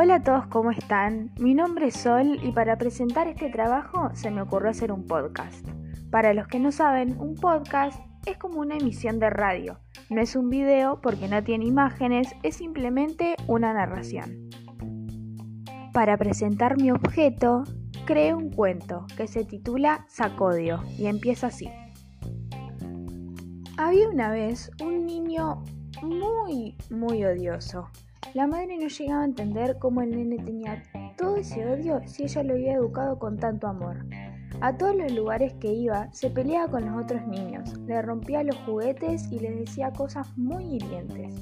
Hola a todos, ¿cómo están? Mi nombre es Sol y para presentar este trabajo se me ocurrió hacer un podcast. Para los que no saben, un podcast es como una emisión de radio. No es un video porque no tiene imágenes, es simplemente una narración. Para presentar mi objeto, creé un cuento que se titula Sacodio y empieza así. Había una vez un niño muy, muy odioso. La madre no llegaba a entender cómo el nene tenía todo ese odio si ella lo había educado con tanto amor. A todos los lugares que iba se peleaba con los otros niños, le rompía los juguetes y les decía cosas muy hirientes.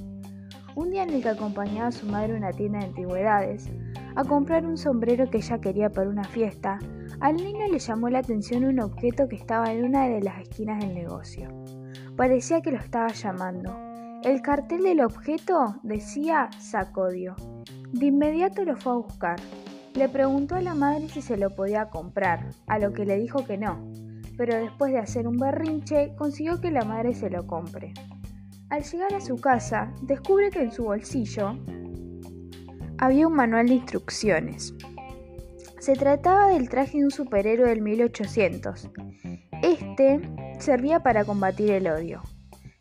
Un día en el que acompañaba a su madre a una tienda de antigüedades a comprar un sombrero que ella quería para una fiesta, al niño le llamó la atención un objeto que estaba en una de las esquinas del negocio. Parecía que lo estaba llamando. El cartel del objeto decía Sacodio. De inmediato lo fue a buscar. Le preguntó a la madre si se lo podía comprar, a lo que le dijo que no, pero después de hacer un berrinche consiguió que la madre se lo compre. Al llegar a su casa, descubre que en su bolsillo había un manual de instrucciones. Se trataba del traje de un superhéroe del 1800. Este servía para combatir el odio.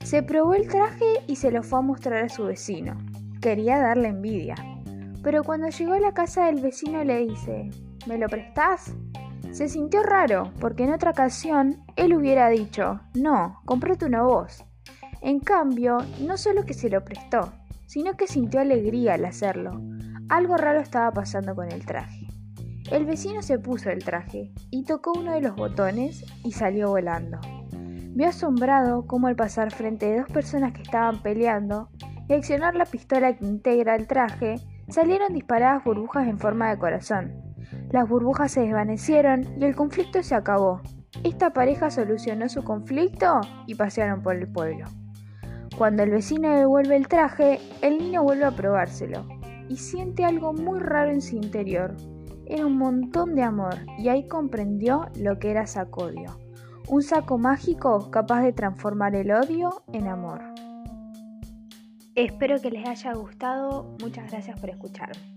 Se probó el traje y se lo fue a mostrar a su vecino. Quería darle envidia. Pero cuando llegó a la casa del vecino le dice, ¿me lo prestás? Se sintió raro, porque en otra ocasión él hubiera dicho, no, cómprate una voz. En cambio, no solo que se lo prestó, sino que sintió alegría al hacerlo. Algo raro estaba pasando con el traje. El vecino se puso el traje y tocó uno de los botones y salió volando. Vio asombrado cómo al pasar frente de dos personas que estaban peleando y accionar la pistola que integra el traje, salieron disparadas burbujas en forma de corazón. Las burbujas se desvanecieron y el conflicto se acabó. Esta pareja solucionó su conflicto y pasearon por el pueblo. Cuando el vecino devuelve el traje, el niño vuelve a probárselo y siente algo muy raro en su interior. Era un montón de amor y ahí comprendió lo que era sacodio un saco mágico capaz de transformar el odio en amor. Espero que les haya gustado, muchas gracias por escucharme.